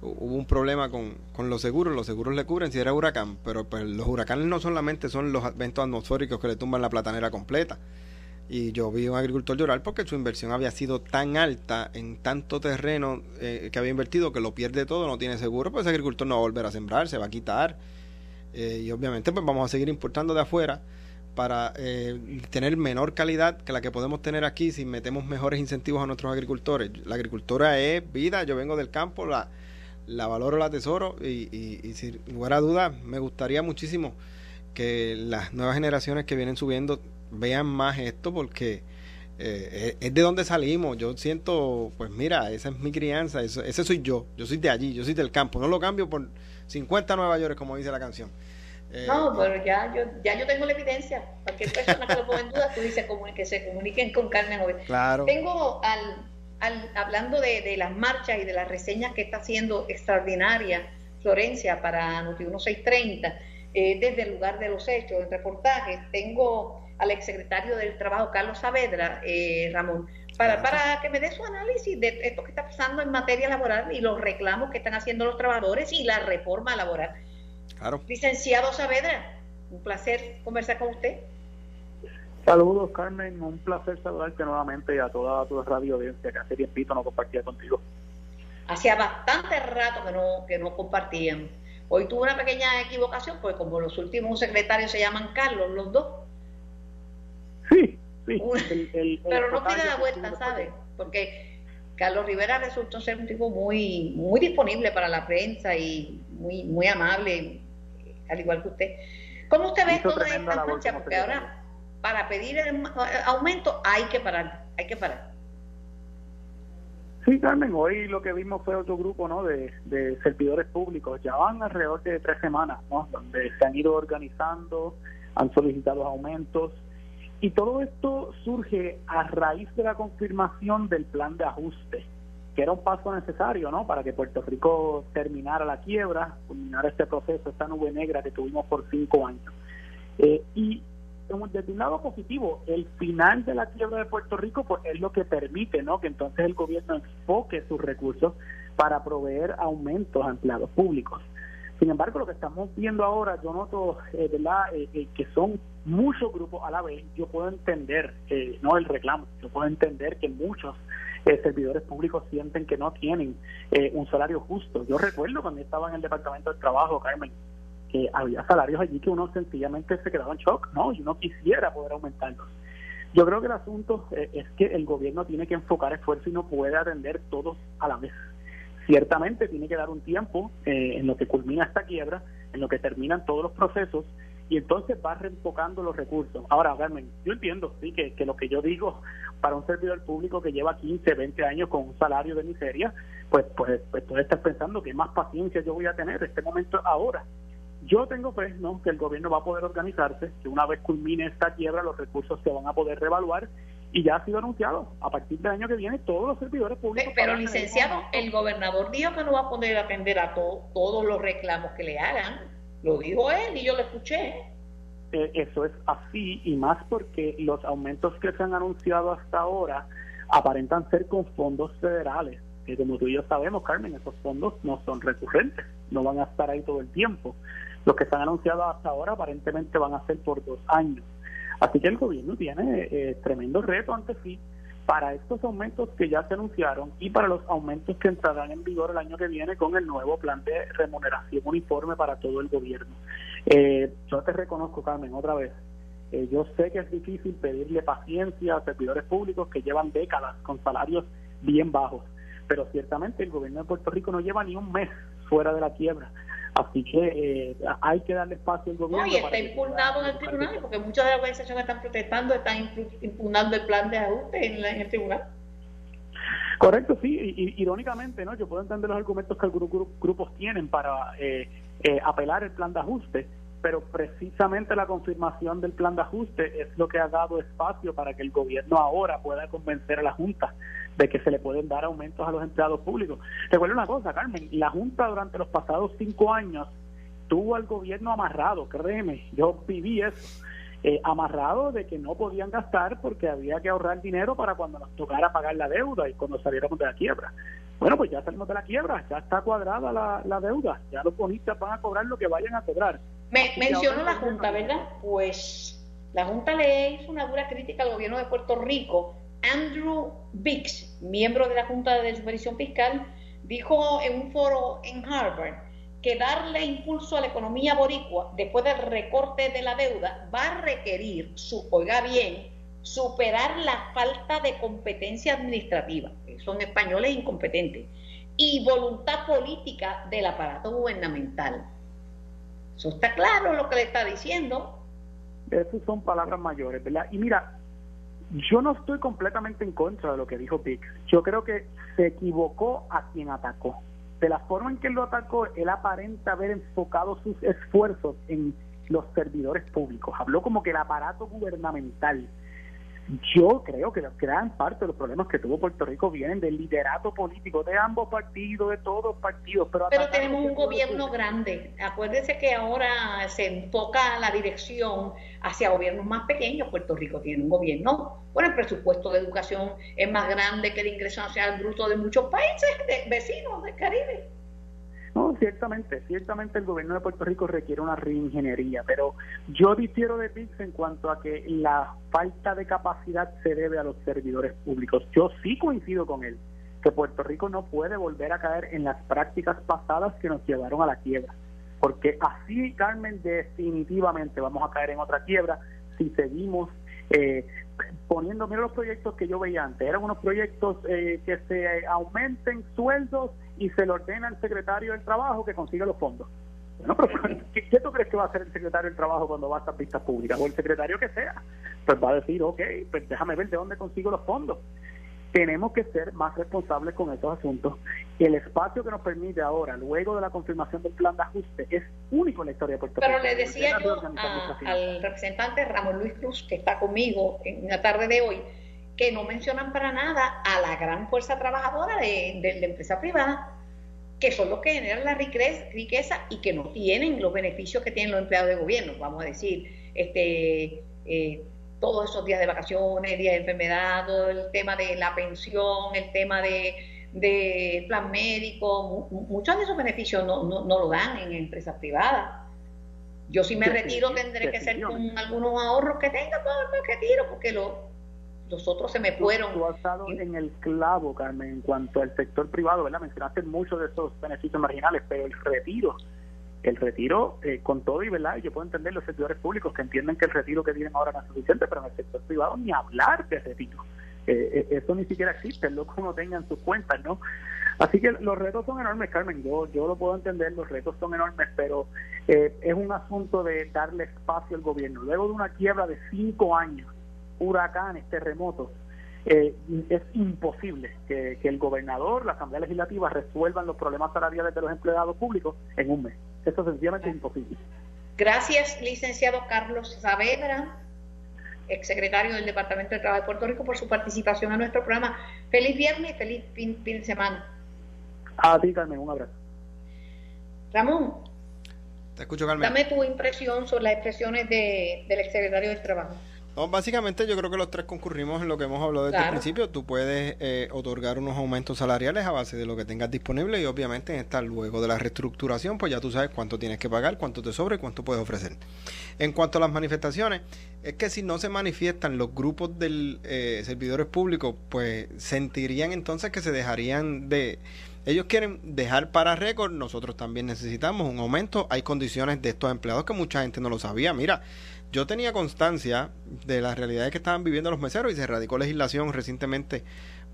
Speaker 3: hubo un problema con, con, los seguros, los seguros le cubren si era huracán, pero pues los huracanes no solamente son los eventos atmosféricos que le tumban la platanera completa, y yo vi un agricultor llorar porque su inversión había sido tan alta en tanto terreno eh, que había invertido que lo pierde todo, no tiene seguro, pues ese agricultor no va a volver a sembrar, se va a quitar. Eh, y obviamente pues vamos a seguir importando de afuera para eh, tener menor calidad que la que podemos tener aquí si metemos mejores incentivos a nuestros agricultores. La agricultura es vida, yo vengo del campo, la, la valoro, la tesoro y, y, y sin lugar a dudas me gustaría muchísimo que las nuevas generaciones que vienen subiendo vean más esto porque eh, es de donde salimos. Yo siento, pues mira, esa es mi crianza, ese soy yo, yo soy de allí, yo soy del campo, no lo cambio por 50 Nueva York, como dice la canción.
Speaker 2: Eh, no, pero ya yo, ya yo tengo la evidencia. Cualquier persona que lo ponga en duda, tú dices que se comuniquen con Carmen hoy.
Speaker 3: Claro.
Speaker 2: Tengo al, al hablando de, de, las marchas y de las reseñas que está haciendo extraordinaria Florencia para Noti 1630, eh, desde el lugar de los hechos, en reportajes, tengo al exsecretario del Trabajo, Carlos Saavedra, eh, Ramón, para, para que me dé su análisis de esto que está pasando en materia laboral y los reclamos que están haciendo los trabajadores y la reforma laboral.
Speaker 3: Claro.
Speaker 2: Licenciado Saavedra, un placer conversar con usted.
Speaker 5: Saludos, Carmen. Un placer saludarte nuevamente a toda tu radio audiencia que hace tiempito no compartía contigo.
Speaker 2: Hacía bastante rato que no, que no compartían. Hoy tuve una pequeña equivocación, porque como los últimos secretarios se llaman Carlos, los dos,
Speaker 5: Sí, sí.
Speaker 2: Pero no tiene la vuelta, ¿sabe? Porque Carlos Rivera resultó ser un tipo muy muy disponible para la prensa y muy muy amable, al igual que usted. ¿Cómo usted ve toda esta marcha? Porque ahora para pedir el aumento hay que parar, hay que parar.
Speaker 5: Sí, Carmen, hoy lo que vimos fue otro grupo ¿no? de, de servidores públicos. Ya van alrededor de tres semanas, ¿no? donde se han ido organizando, han solicitado aumentos, y todo esto surge a raíz de la confirmación del plan de ajuste, que era un paso necesario ¿no? para que Puerto Rico terminara la quiebra, culminara este proceso, esta nube negra que tuvimos por cinco años. Eh, y desde un lado positivo, el final de la quiebra de Puerto Rico pues, es lo que permite ¿no? que entonces el gobierno enfoque sus recursos para proveer aumentos a empleados públicos. Sin embargo, lo que estamos viendo ahora, yo noto, eh, ¿verdad?, eh, eh, que son muchos grupos a la vez. Yo puedo entender, no el reclamo, yo puedo entender que muchos servidores públicos sienten que no tienen un salario justo. Yo recuerdo cuando estaba en el Departamento del Trabajo, Carmen, que había salarios allí que uno sencillamente se quedaba en shock, ¿no? Y uno quisiera poder aumentarlos. Yo creo que el asunto es que el gobierno tiene que enfocar esfuerzo y no puede atender todos a la vez ciertamente tiene que dar un tiempo eh, en lo que culmina esta quiebra, en lo que terminan todos los procesos y entonces va reenfocando los recursos. Ahora, Carmen, yo entiendo, sí, que, que, lo que yo digo para un servidor público que lleva 15, 20 años con un salario de miseria, pues, pues, pues tú estás pensando que más paciencia yo voy a tener este momento ahora. Yo tengo fe, ¿no?, que el gobierno va a poder organizarse, que una vez culmine esta quiebra los recursos se van a poder revaluar y ya ha sido anunciado. A partir del año que viene, todos los servidores públicos.
Speaker 2: Pero, licenciado, el gobernador dijo que no va a poder atender a todos los reclamos que le hagan. Lo dijo él y yo lo escuché.
Speaker 5: eh, eso es así y más porque los aumentos que se han anunciado hasta ahora aparentan ser con fondos federales, que como tú y yo sabemos, Carmen, esos fondos no son recurrentes, no van a estar ahí todo el tiempo. Los que se han anunciado hasta ahora aparentemente van a ser por dos años. Así que el gobierno tiene eh, tremendo reto ante sí para estos aumentos que ya se anunciaron y para los aumentos que entrarán en vigor el año que viene con el nuevo plan de remuneración uniforme para todo el gobierno. Eh, yo te reconozco, Carmen, otra vez. Eh, yo sé que es difícil pedirle paciencia a servidores públicos que llevan décadas con salarios bien bajos, pero ciertamente el gobierno de Puerto Rico no lleva ni un mes fuera de la quiebra. Así que eh, hay que darle espacio al gobierno.
Speaker 2: No, y está impugnado en el tribunal, porque muchas de las organizaciones están protestando, están impugnando el plan de ajuste en, el tribunal.
Speaker 5: Correcto, sí, y, irónicamente, ¿no? Yo puedo entender los argumentos que algunos grupos tienen para eh, eh, apelar el plan de ajuste, pero precisamente la confirmación del plan de ajuste es lo que ha dado espacio para que el gobierno ahora pueda convencer a la Junta de que se le pueden dar aumentos a los empleados públicos. Recuerda una cosa, Carmen, la Junta durante los pasados cinco años tuvo al gobierno amarrado, créeme, yo viví eso, eh, amarrado de que no podían gastar porque había que ahorrar dinero para cuando nos tocara pagar la deuda y cuando saliéramos de la quiebra. Bueno, pues ya salimos de la quiebra, ya está cuadrada la, la deuda, ya los bonistas van a cobrar lo que vayan a cobrar.
Speaker 2: Me, mencionó la Junta, ¿verdad? Pues la Junta le hizo una dura crítica al gobierno de Puerto Rico. Andrew Biggs, miembro de la Junta de Supervisión Fiscal, dijo en un foro en Harvard que darle impulso a la economía boricua después del recorte de la deuda va a requerir, su, oiga bien, superar la falta de competencia administrativa, son españoles incompetentes, y voluntad política del aparato gubernamental. Eso está claro lo que le está diciendo.
Speaker 5: Esas son palabras mayores, ¿verdad? Y mira, yo no estoy completamente en contra de lo que dijo Pix. Yo creo que se equivocó a quien atacó. De la forma en que él lo atacó, él aparenta haber enfocado sus esfuerzos en los servidores públicos. Habló como que el aparato gubernamental yo creo que gran parte de los problemas que tuvo Puerto Rico vienen del liderato político de ambos partidos, de todos los partidos. Pero,
Speaker 2: pero tenemos un gobierno grande. Acuérdense que ahora se enfoca la dirección hacia gobiernos más pequeños. Puerto Rico tiene un gobierno, bueno, el presupuesto de educación es más grande que el ingreso nacional bruto de muchos países de, vecinos del Caribe.
Speaker 5: No, ciertamente, ciertamente el gobierno de Puerto Rico requiere una reingeniería, pero yo difiero de Pix en cuanto a que la falta de capacidad se debe a los servidores públicos. Yo sí coincido con él, que Puerto Rico no puede volver a caer en las prácticas pasadas que nos llevaron a la quiebra, porque así, Carmen, definitivamente vamos a caer en otra quiebra si seguimos eh, poniendo, mira los proyectos que yo veía antes, eran unos proyectos eh, que se aumenten sueldos y se le ordena al secretario del trabajo que consiga los fondos. Bueno, pero ¿qué, tú crees que va a hacer el secretario del trabajo cuando va a estas pistas públicas? O el secretario que sea. Pues va a decir, ok, pues déjame ver de dónde consigo los fondos. Tenemos que ser más responsables con estos asuntos. El espacio que nos permite ahora, luego de la confirmación del plan de ajuste, es único en la historia de Puerto
Speaker 2: Rico. Pero le decía yo al representante Ramón Luis Cruz, que está conmigo en la tarde de hoy, que no mencionan para nada a la gran fuerza trabajadora de, la empresa privada, que son los que generan la riqueza y que no tienen los beneficios que tienen los empleados de gobierno, vamos a decir, este, eh, todos esos días de vacaciones, días de enfermedad, todo el tema de la pensión, el tema de, plan médico, muchos de esos beneficios no, no, no, lo dan en empresas privadas. Yo si me retiro tendré que ser con algunos ahorros que tenga, todo me retiro porque lo, los otros se me fueron.
Speaker 5: Tú, has estado en el clavo, Carmen, en cuanto al sector privado, ¿verdad? Mencionaste muchos de esos beneficios marginales, pero el retiro, el retiro, eh, con todo y verdad, yo puedo entender los sectores públicos que entienden que el retiro que tienen ahora no es suficiente, pero en el sector privado ni hablar de retiro. Eh, eh, eso ni siquiera existe, lo que uno tenga en sus cuentas, ¿no? Así que los retos son enormes, Carmen, yo, yo lo puedo entender, los retos son enormes, pero es un asunto de darle espacio al gobierno. Luego de una quiebra de cinco años, huracanes, terremotos, eh, es imposible que, el gobernador, la Asamblea Legislativa resuelvan los problemas salariales de los empleados públicos en un mes. Eso sencillamente es imposible.
Speaker 2: Gracias, licenciado Carlos Saavedra, exsecretario del Departamento de Trabajo de Puerto Rico, por su participación en nuestro programa. Feliz viernes y feliz fin, de semana.
Speaker 5: A ti, Carmen, un abrazo.
Speaker 2: Ramón.
Speaker 3: Te escucho, Carmen.
Speaker 2: Dame tu impresión sobre las expresiones de, del exsecretario del Trabajo.
Speaker 3: No, básicamente yo creo que los tres concurrimos en lo que hemos hablado desde el principio. Tú puedes eh, otorgar unos aumentos salariales a base de lo que tengas disponible y obviamente en esta luego de la reestructuración pues ya tú sabes cuánto tienes que pagar, cuánto te sobra y cuánto puedes ofrecer. En cuanto a las manifestaciones, es que si no se manifiestan los grupos de eh, servidores públicos pues sentirían entonces que se dejarían de... Ellos quieren dejar para récord, nosotros también necesitamos un aumento. Hay condiciones de estos empleados que mucha gente no lo sabía. Mira, yo tenía constancia de las realidades que estaban viviendo los meseros y se radicó legislación recientemente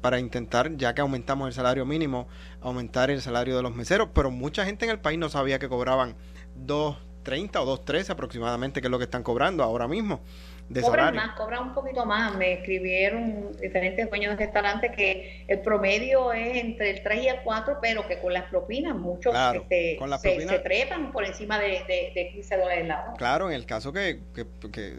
Speaker 3: para intentar, ya que aumentamos el salario mínimo, aumentar el salario de los meseros, pero mucha gente en el país no sabía que cobraban 2.30 o 2.13 aproximadamente, que es lo que están cobrando ahora mismo
Speaker 2: de cobran más, cobran un poquito más. Me escribieron diferentes dueños de restaurantes que el promedio es entre el 3 y el 4, pero que con las propinas muchos este, se, trepan por encima de, de, 15 dólares la hora.
Speaker 3: Claro, en el caso que,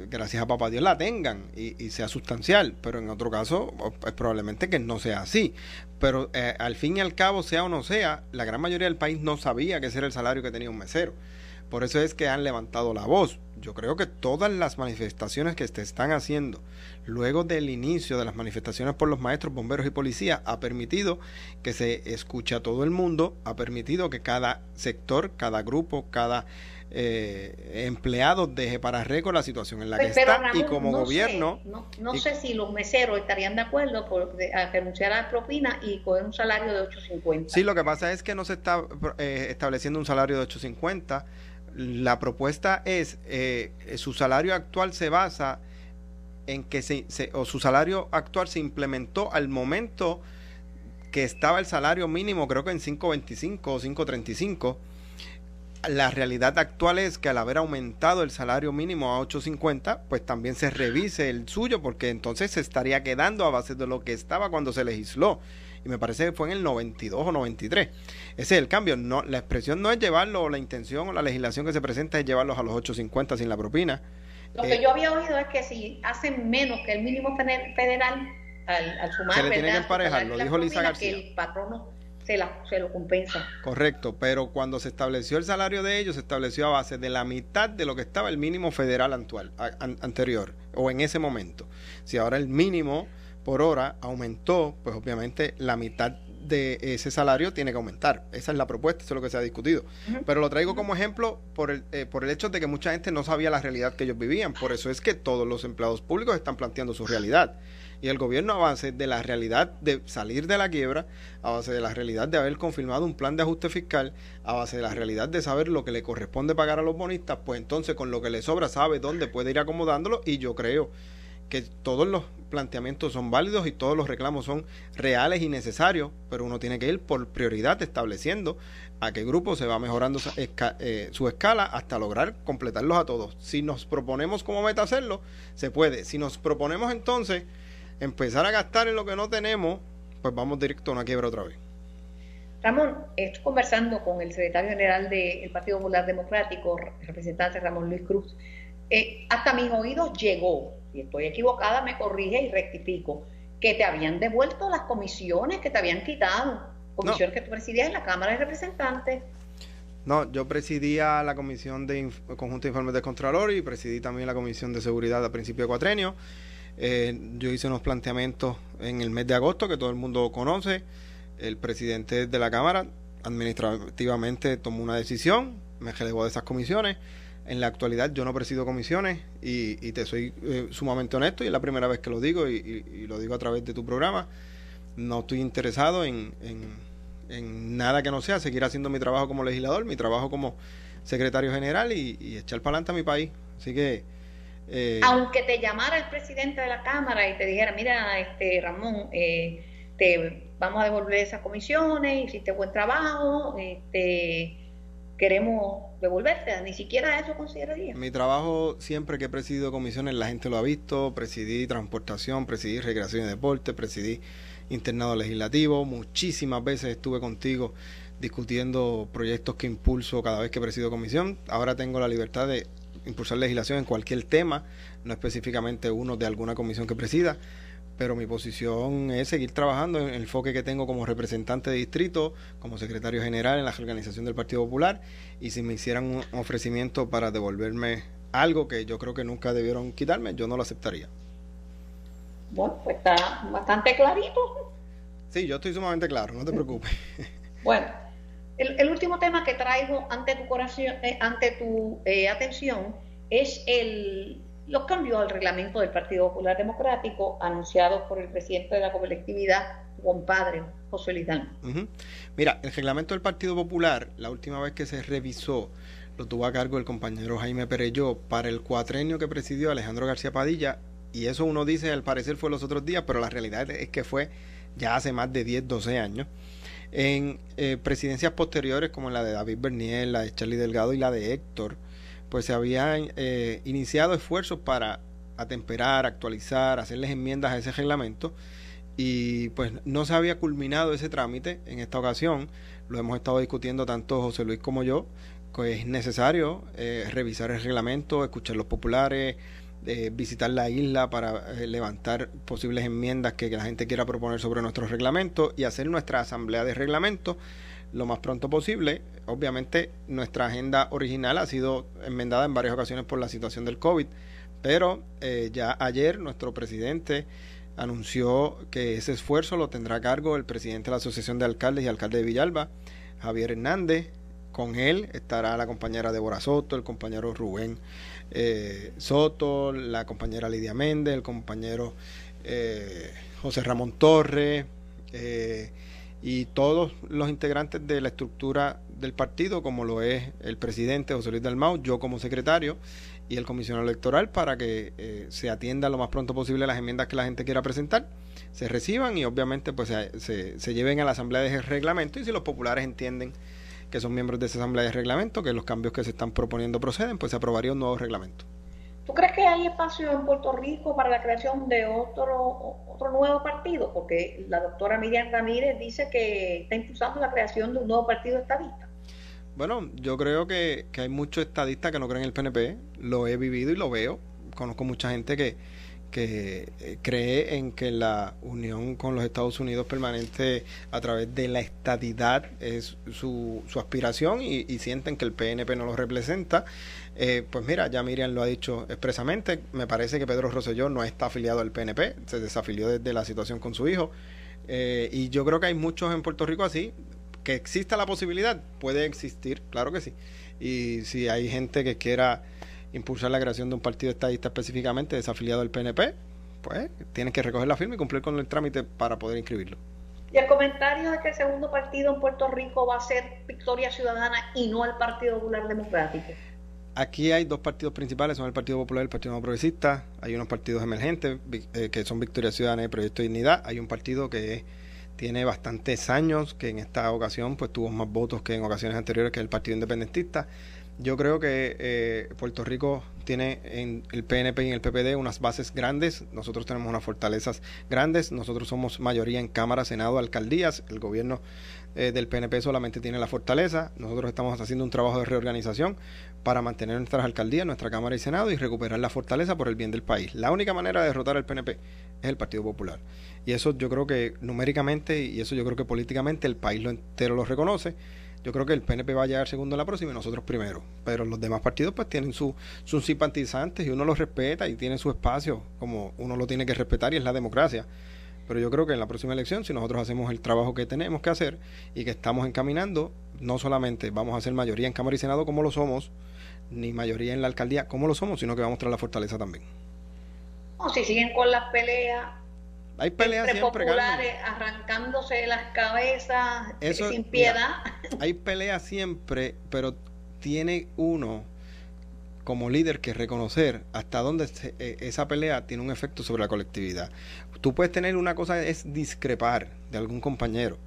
Speaker 3: gracias a papá Dios la tengan y, sea sustancial, pero en otro caso es probablemente que no sea así. Pero eh, al fin y al cabo, sea o no sea, la gran mayoría del país no sabía que ese era el salario que tenía un mesero. Por eso es que han levantado la voz. Yo creo que todas las manifestaciones que se están haciendo luego del inicio de las manifestaciones por los maestros, bomberos y policías ha permitido que se escuche a todo el mundo, ha permitido que cada sector, cada grupo, cada eh, empleado deje para récord la situación en la que está y como gobierno
Speaker 2: no, sé si los meseros estarían de acuerdo por renunciar a la propina y coger un salario de 8.50
Speaker 3: sí lo que pasa es que no se está eh, estableciendo un salario de 8.50 la propuesta es, eh, su salario actual se basa en que se, o su salario actual se implementó al momento que estaba el salario mínimo, creo que en 5.25 o 5.35. La realidad actual es que al haber aumentado el salario mínimo a 8.50, pues también se revise el suyo, porque entonces se estaría quedando a base de lo que estaba cuando se legisló y me parece que fue en el 92 o 93. Ese es el cambio. No, la expresión no es llevarlo, la intención o la legislación que se presenta es llevarlos a los 8.50 sin la propina.
Speaker 2: Lo que eh, yo había oído es que si hacen menos que el mínimo federal, al, sumar,
Speaker 3: se le tiene que emparejar, lo dijo Lisa García.
Speaker 2: Que el patrono se, se, lo compensa.
Speaker 3: Correcto, pero cuando se estableció el salario de ellos, se estableció a base de la mitad de lo que estaba el mínimo federal actual, anterior, o en ese momento. Si ahora el mínimo por hora aumentó, pues obviamente la mitad de ese salario tiene que aumentar. Esa es la propuesta, eso es lo que se ha discutido. Pero lo traigo como ejemplo por el, eh, por el hecho de que mucha gente no sabía la realidad que ellos vivían. Por eso es que todos los empleados públicos están planteando su realidad. Y el gobierno a base de la realidad de salir de la quiebra, a base de la realidad de haber confirmado un plan de ajuste fiscal, a base de la realidad de saber lo que le corresponde pagar a los bonistas, pues entonces con lo que le sobra sabe dónde puede ir acomodándolo y yo creo que todos los planteamientos son válidos y todos los reclamos son reales y necesarios, pero uno tiene que ir por prioridad estableciendo a qué grupo se va mejorando eh, su escala hasta lograr completarlos a todos. Si nos proponemos como meta hacerlo, se puede. Si nos proponemos entonces empezar a gastar en lo que no tenemos, pues vamos directo a una quiebra otra vez.
Speaker 2: Ramón, estoy conversando con el secretario general del Partido Popular Democrático, representante Ramón Luis Cruz. Eh, hasta mis oídos llegó si estoy equivocada, me corrige y rectifico, que te habían devuelto las comisiones que te habían quitado, comisión que tú presidías en la Cámara de Representantes.
Speaker 3: No, yo presidía la Comisión de Conjunto de Informes de Contralor y presidí también la Comisión de Seguridad a principio de cuatrenio. Eh, yo hice unos planteamientos en el mes de agosto que todo el mundo conoce. El presidente de la Cámara administrativamente tomó una decisión, me relevó de esas comisiones. En la actualidad yo no presido comisiones y, te soy eh, sumamente honesto y es la primera vez que lo digo y, lo digo a través de tu programa. No estoy interesado en, nada que no sea seguir haciendo mi trabajo como legislador, mi trabajo como secretario general y, echar para adelante a mi país. Así que...
Speaker 2: Eh, Aunque te llamara el presidente de la Cámara y te dijera, mira, este Ramón, eh, te vamos a devolver esas comisiones, hiciste buen trabajo, este queremos devolverte, ni siquiera eso consideraría.
Speaker 3: Mi trabajo, siempre que he presidido comisiones, la gente lo ha visto, presidí transportación, presidí recreación y deporte, presidí internado legislativo, muchísimas veces estuve contigo discutiendo proyectos que impulso cada vez que presido comisión, ahora tengo la libertad de impulsar legislación en cualquier tema, no específicamente uno de alguna comisión que presida, pero mi posición es seguir trabajando en el enfoque que tengo como representante de distrito, como secretario general en la organización del Partido Popular, y si me hicieran un ofrecimiento para devolverme algo que yo creo que nunca debieron quitarme, yo no lo aceptaría.
Speaker 2: Bueno, pues está bastante clarito.
Speaker 3: Sí, yo estoy sumamente claro, no te preocupes.
Speaker 2: bueno, el, último tema que traigo ante tu, corazón, eh, ante tu eh, atención es el, los cambios al reglamento del Partido Popular Democrático anunciados por el presidente de la colectividad, compadre José Luis
Speaker 3: Mira, el reglamento del Partido Popular, la última vez que se revisó, lo tuvo a cargo el compañero Jaime Pereyó para el cuatrenio que presidió Alejandro García Padilla, y eso uno dice al parecer fue los otros días, pero la realidad es que fue ya hace más de 10, 12 años. En eh, presidencias posteriores, como la de David Bernier, la de Charlie Delgado y la de Héctor, pues se habían eh, iniciado esfuerzos para atemperar, actualizar, hacerles enmiendas a ese reglamento y pues no se había culminado ese trámite en esta ocasión. Lo hemos estado discutiendo tanto José Luis como yo, que es necesario eh, revisar el reglamento, escuchar los populares, eh, visitar la isla para levantar posibles enmiendas que, que, la gente quiera proponer sobre nuestro reglamento y hacer nuestra asamblea de reglamento lo más pronto posible. Obviamente nuestra agenda original ha sido enmendada en varias ocasiones por la situación del COVID, pero eh, ya ayer nuestro presidente anunció que ese esfuerzo lo tendrá a cargo el presidente de la Asociación de Alcaldes y Alcalde de Villalba, Javier Hernández. Con él estará la compañera Débora Soto, el compañero Rubén eh, Soto, la compañera Lidia Méndez, el compañero eh, José Ramón Torres, y todos los integrantes de la estructura del partido, como lo es el presidente José Luis Dalmau, yo como secretario y el comisionado electoral, para que eh, se atienda lo más pronto posible las enmiendas que la gente quiera presentar, se reciban y obviamente pues se, se, lleven a la asamblea de reglamento y si los populares entienden que son miembros de esa asamblea de reglamento, que los cambios que se están proponiendo proceden, pues se aprobaría un nuevo reglamento.
Speaker 2: ¿Tú crees que hay espacio en Puerto Rico para la creación de otro, otro nuevo partido? Porque la doctora Miriam Ramírez dice que está impulsando la creación de un nuevo partido estadista.
Speaker 3: Bueno, yo creo que, que hay muchos estadistas que no creen en el PNP, lo he vivido y lo veo, conozco mucha gente que, que eh, cree en que la unión con los Estados Unidos permanente a través de la estadidad es su, su aspiración y, sienten que el PNP no lo representa. Eh, pues mira, ya Miriam lo ha dicho expresamente, me parece que Pedro Rosselló no está afiliado al PNP, se desafilió desde la situación con su hijo. Eh, y yo creo que hay muchos en Puerto Rico así, que exista la posibilidad, puede existir, claro que sí. Y si hay gente que quiera impulsar la creación de un partido estadista específicamente desafiliado del PNP, pues tienen que recoger la firma y cumplir con el trámite para poder inscribirlo.
Speaker 2: Y el comentario de que el segundo partido en Puerto Rico va a ser Victoria Ciudadana y no el Partido Popular Democrático.
Speaker 3: Aquí hay dos partidos principales, son el Partido Popular y el Partido No Progresista. Hay unos partidos emergentes eh, que son Victoria Ciudadana y Proyecto de Dignidad. Hay un partido que tiene bastantes años, que en esta ocasión pues tuvo más votos que en ocasiones anteriores, que el Partido Independentista. Yo creo que eh, Puerto Rico tiene en el PNP y en el PPD unas bases grandes, nosotros tenemos unas fortalezas grandes, nosotros somos mayoría en Cámara, Senado, Alcaldías, el gobierno eh, del PNP solamente tiene la fortaleza, nosotros estamos haciendo un trabajo de reorganización para mantener nuestras alcaldías, nuestra Cámara y Senado y recuperar la fortaleza por el bien del país. La única manera de derrotar al PNP es el Partido Popular. Y eso yo creo que numéricamente y eso yo creo que políticamente el país lo entero lo reconoce yo creo que el PNP va a llegar segundo en la próxima y nosotros primero. Pero los demás partidos pues tienen sus simpatizantes y uno los respeta y tiene su espacio como uno lo tiene que respetar y es la democracia. Pero yo creo que en la próxima elección, si nosotros hacemos el trabajo que tenemos que hacer y que estamos encaminando, no solamente vamos a ser mayoría en Cámara y Senado como lo somos, ni mayoría en la alcaldía como lo somos, sino que vamos a mostrar la fortaleza también.
Speaker 2: O si siguen con las peleas,
Speaker 3: hay peleas siempre,
Speaker 2: populares arrancándose las cabezas sin piedad.
Speaker 3: hay peleas siempre, pero tiene uno como líder que reconocer hasta dónde eh, esa pelea tiene un efecto sobre la colectividad. Tú puedes tener una cosa es discrepar de algún compañero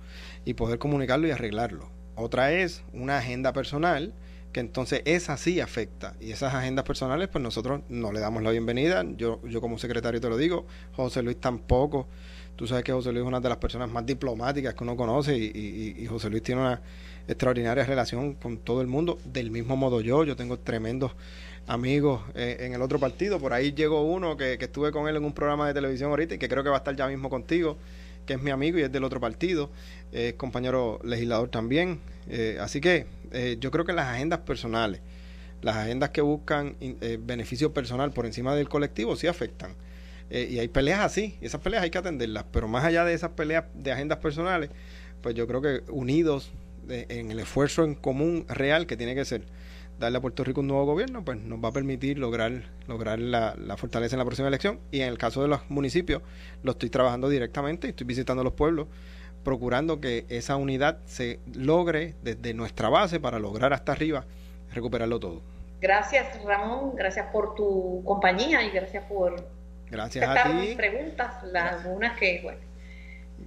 Speaker 3: y poder comunicarlo y arreglarlo. Otra es una agenda personal que entonces esa sí afecta y esas agendas personales pues nosotros no le damos la bienvenida yo yo como secretario te lo digo José Luis tampoco Tú sabes que José Luis es una de las personas más diplomáticas que uno conoce y, José Luis tiene una extraordinaria relación con todo el mundo. Del mismo modo yo, yo tengo tremendos amigos eh, en el otro partido. Por ahí llegó uno que, estuve con él en un programa de televisión ahorita y que creo que va a estar ya mismo contigo, que es mi amigo y es del otro partido, es compañero legislador también. Eh, así que eh, yo creo que las agendas personales, las agendas que buscan beneficio personal por encima del colectivo sí afectan. y hay peleas así, y esas peleas hay que atenderlas, pero más allá de esas peleas de agendas personales, pues yo creo que unidos en el esfuerzo en común real que tiene que ser darle a Puerto Rico un nuevo gobierno, pues nos va a permitir lograr, lograr la, fortaleza en la próxima elección. Y en el caso de los municipios, lo estoy trabajando directamente, estoy visitando los pueblos, procurando que esa unidad se logre desde nuestra base para lograr hasta arriba recuperarlo todo.
Speaker 2: Gracias Ramón, gracias por tu compañía y gracias por
Speaker 3: gracias a
Speaker 2: ti. preguntas, las algunas que bueno,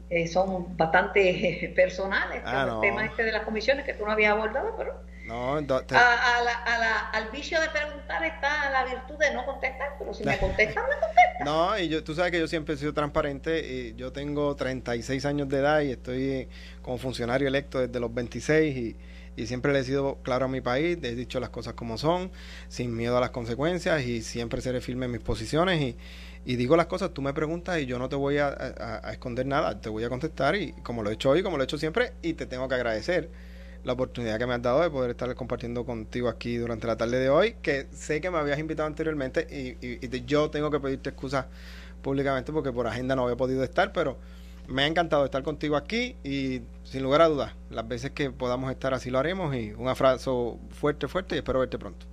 Speaker 2: eh, son bastante personales, ah, el tema este de las comisiones que tú no habías abordado, pero no, al vicio de preguntar está la virtud de no contestar, pero si me contestan, me contestan.
Speaker 3: No, y yo, tú sabes que yo siempre he sido transparente. Y yo tengo 36 años de edad y estoy como funcionario electo desde los 26 y, y siempre le he sido claro a mi país, he dicho las cosas como son, sin miedo a las consecuencias y siempre seré firme en mis posiciones y, y digo las cosas, tú me preguntas y yo no te voy a, a, esconder nada, te voy a contestar y como lo he hecho hoy, como lo he hecho siempre y te tengo que agradecer la oportunidad que me has dado de poder estar compartiendo contigo aquí durante la tarde de hoy, que sé que me habías invitado anteriormente y, yo tengo que pedirte excusas públicamente porque por agenda no había podido estar, pero me ha encantado estar contigo aquí y sin lugar a dudas, las veces que podamos estar así lo haremos y un abrazo fuerte, fuerte y espero verte pronto.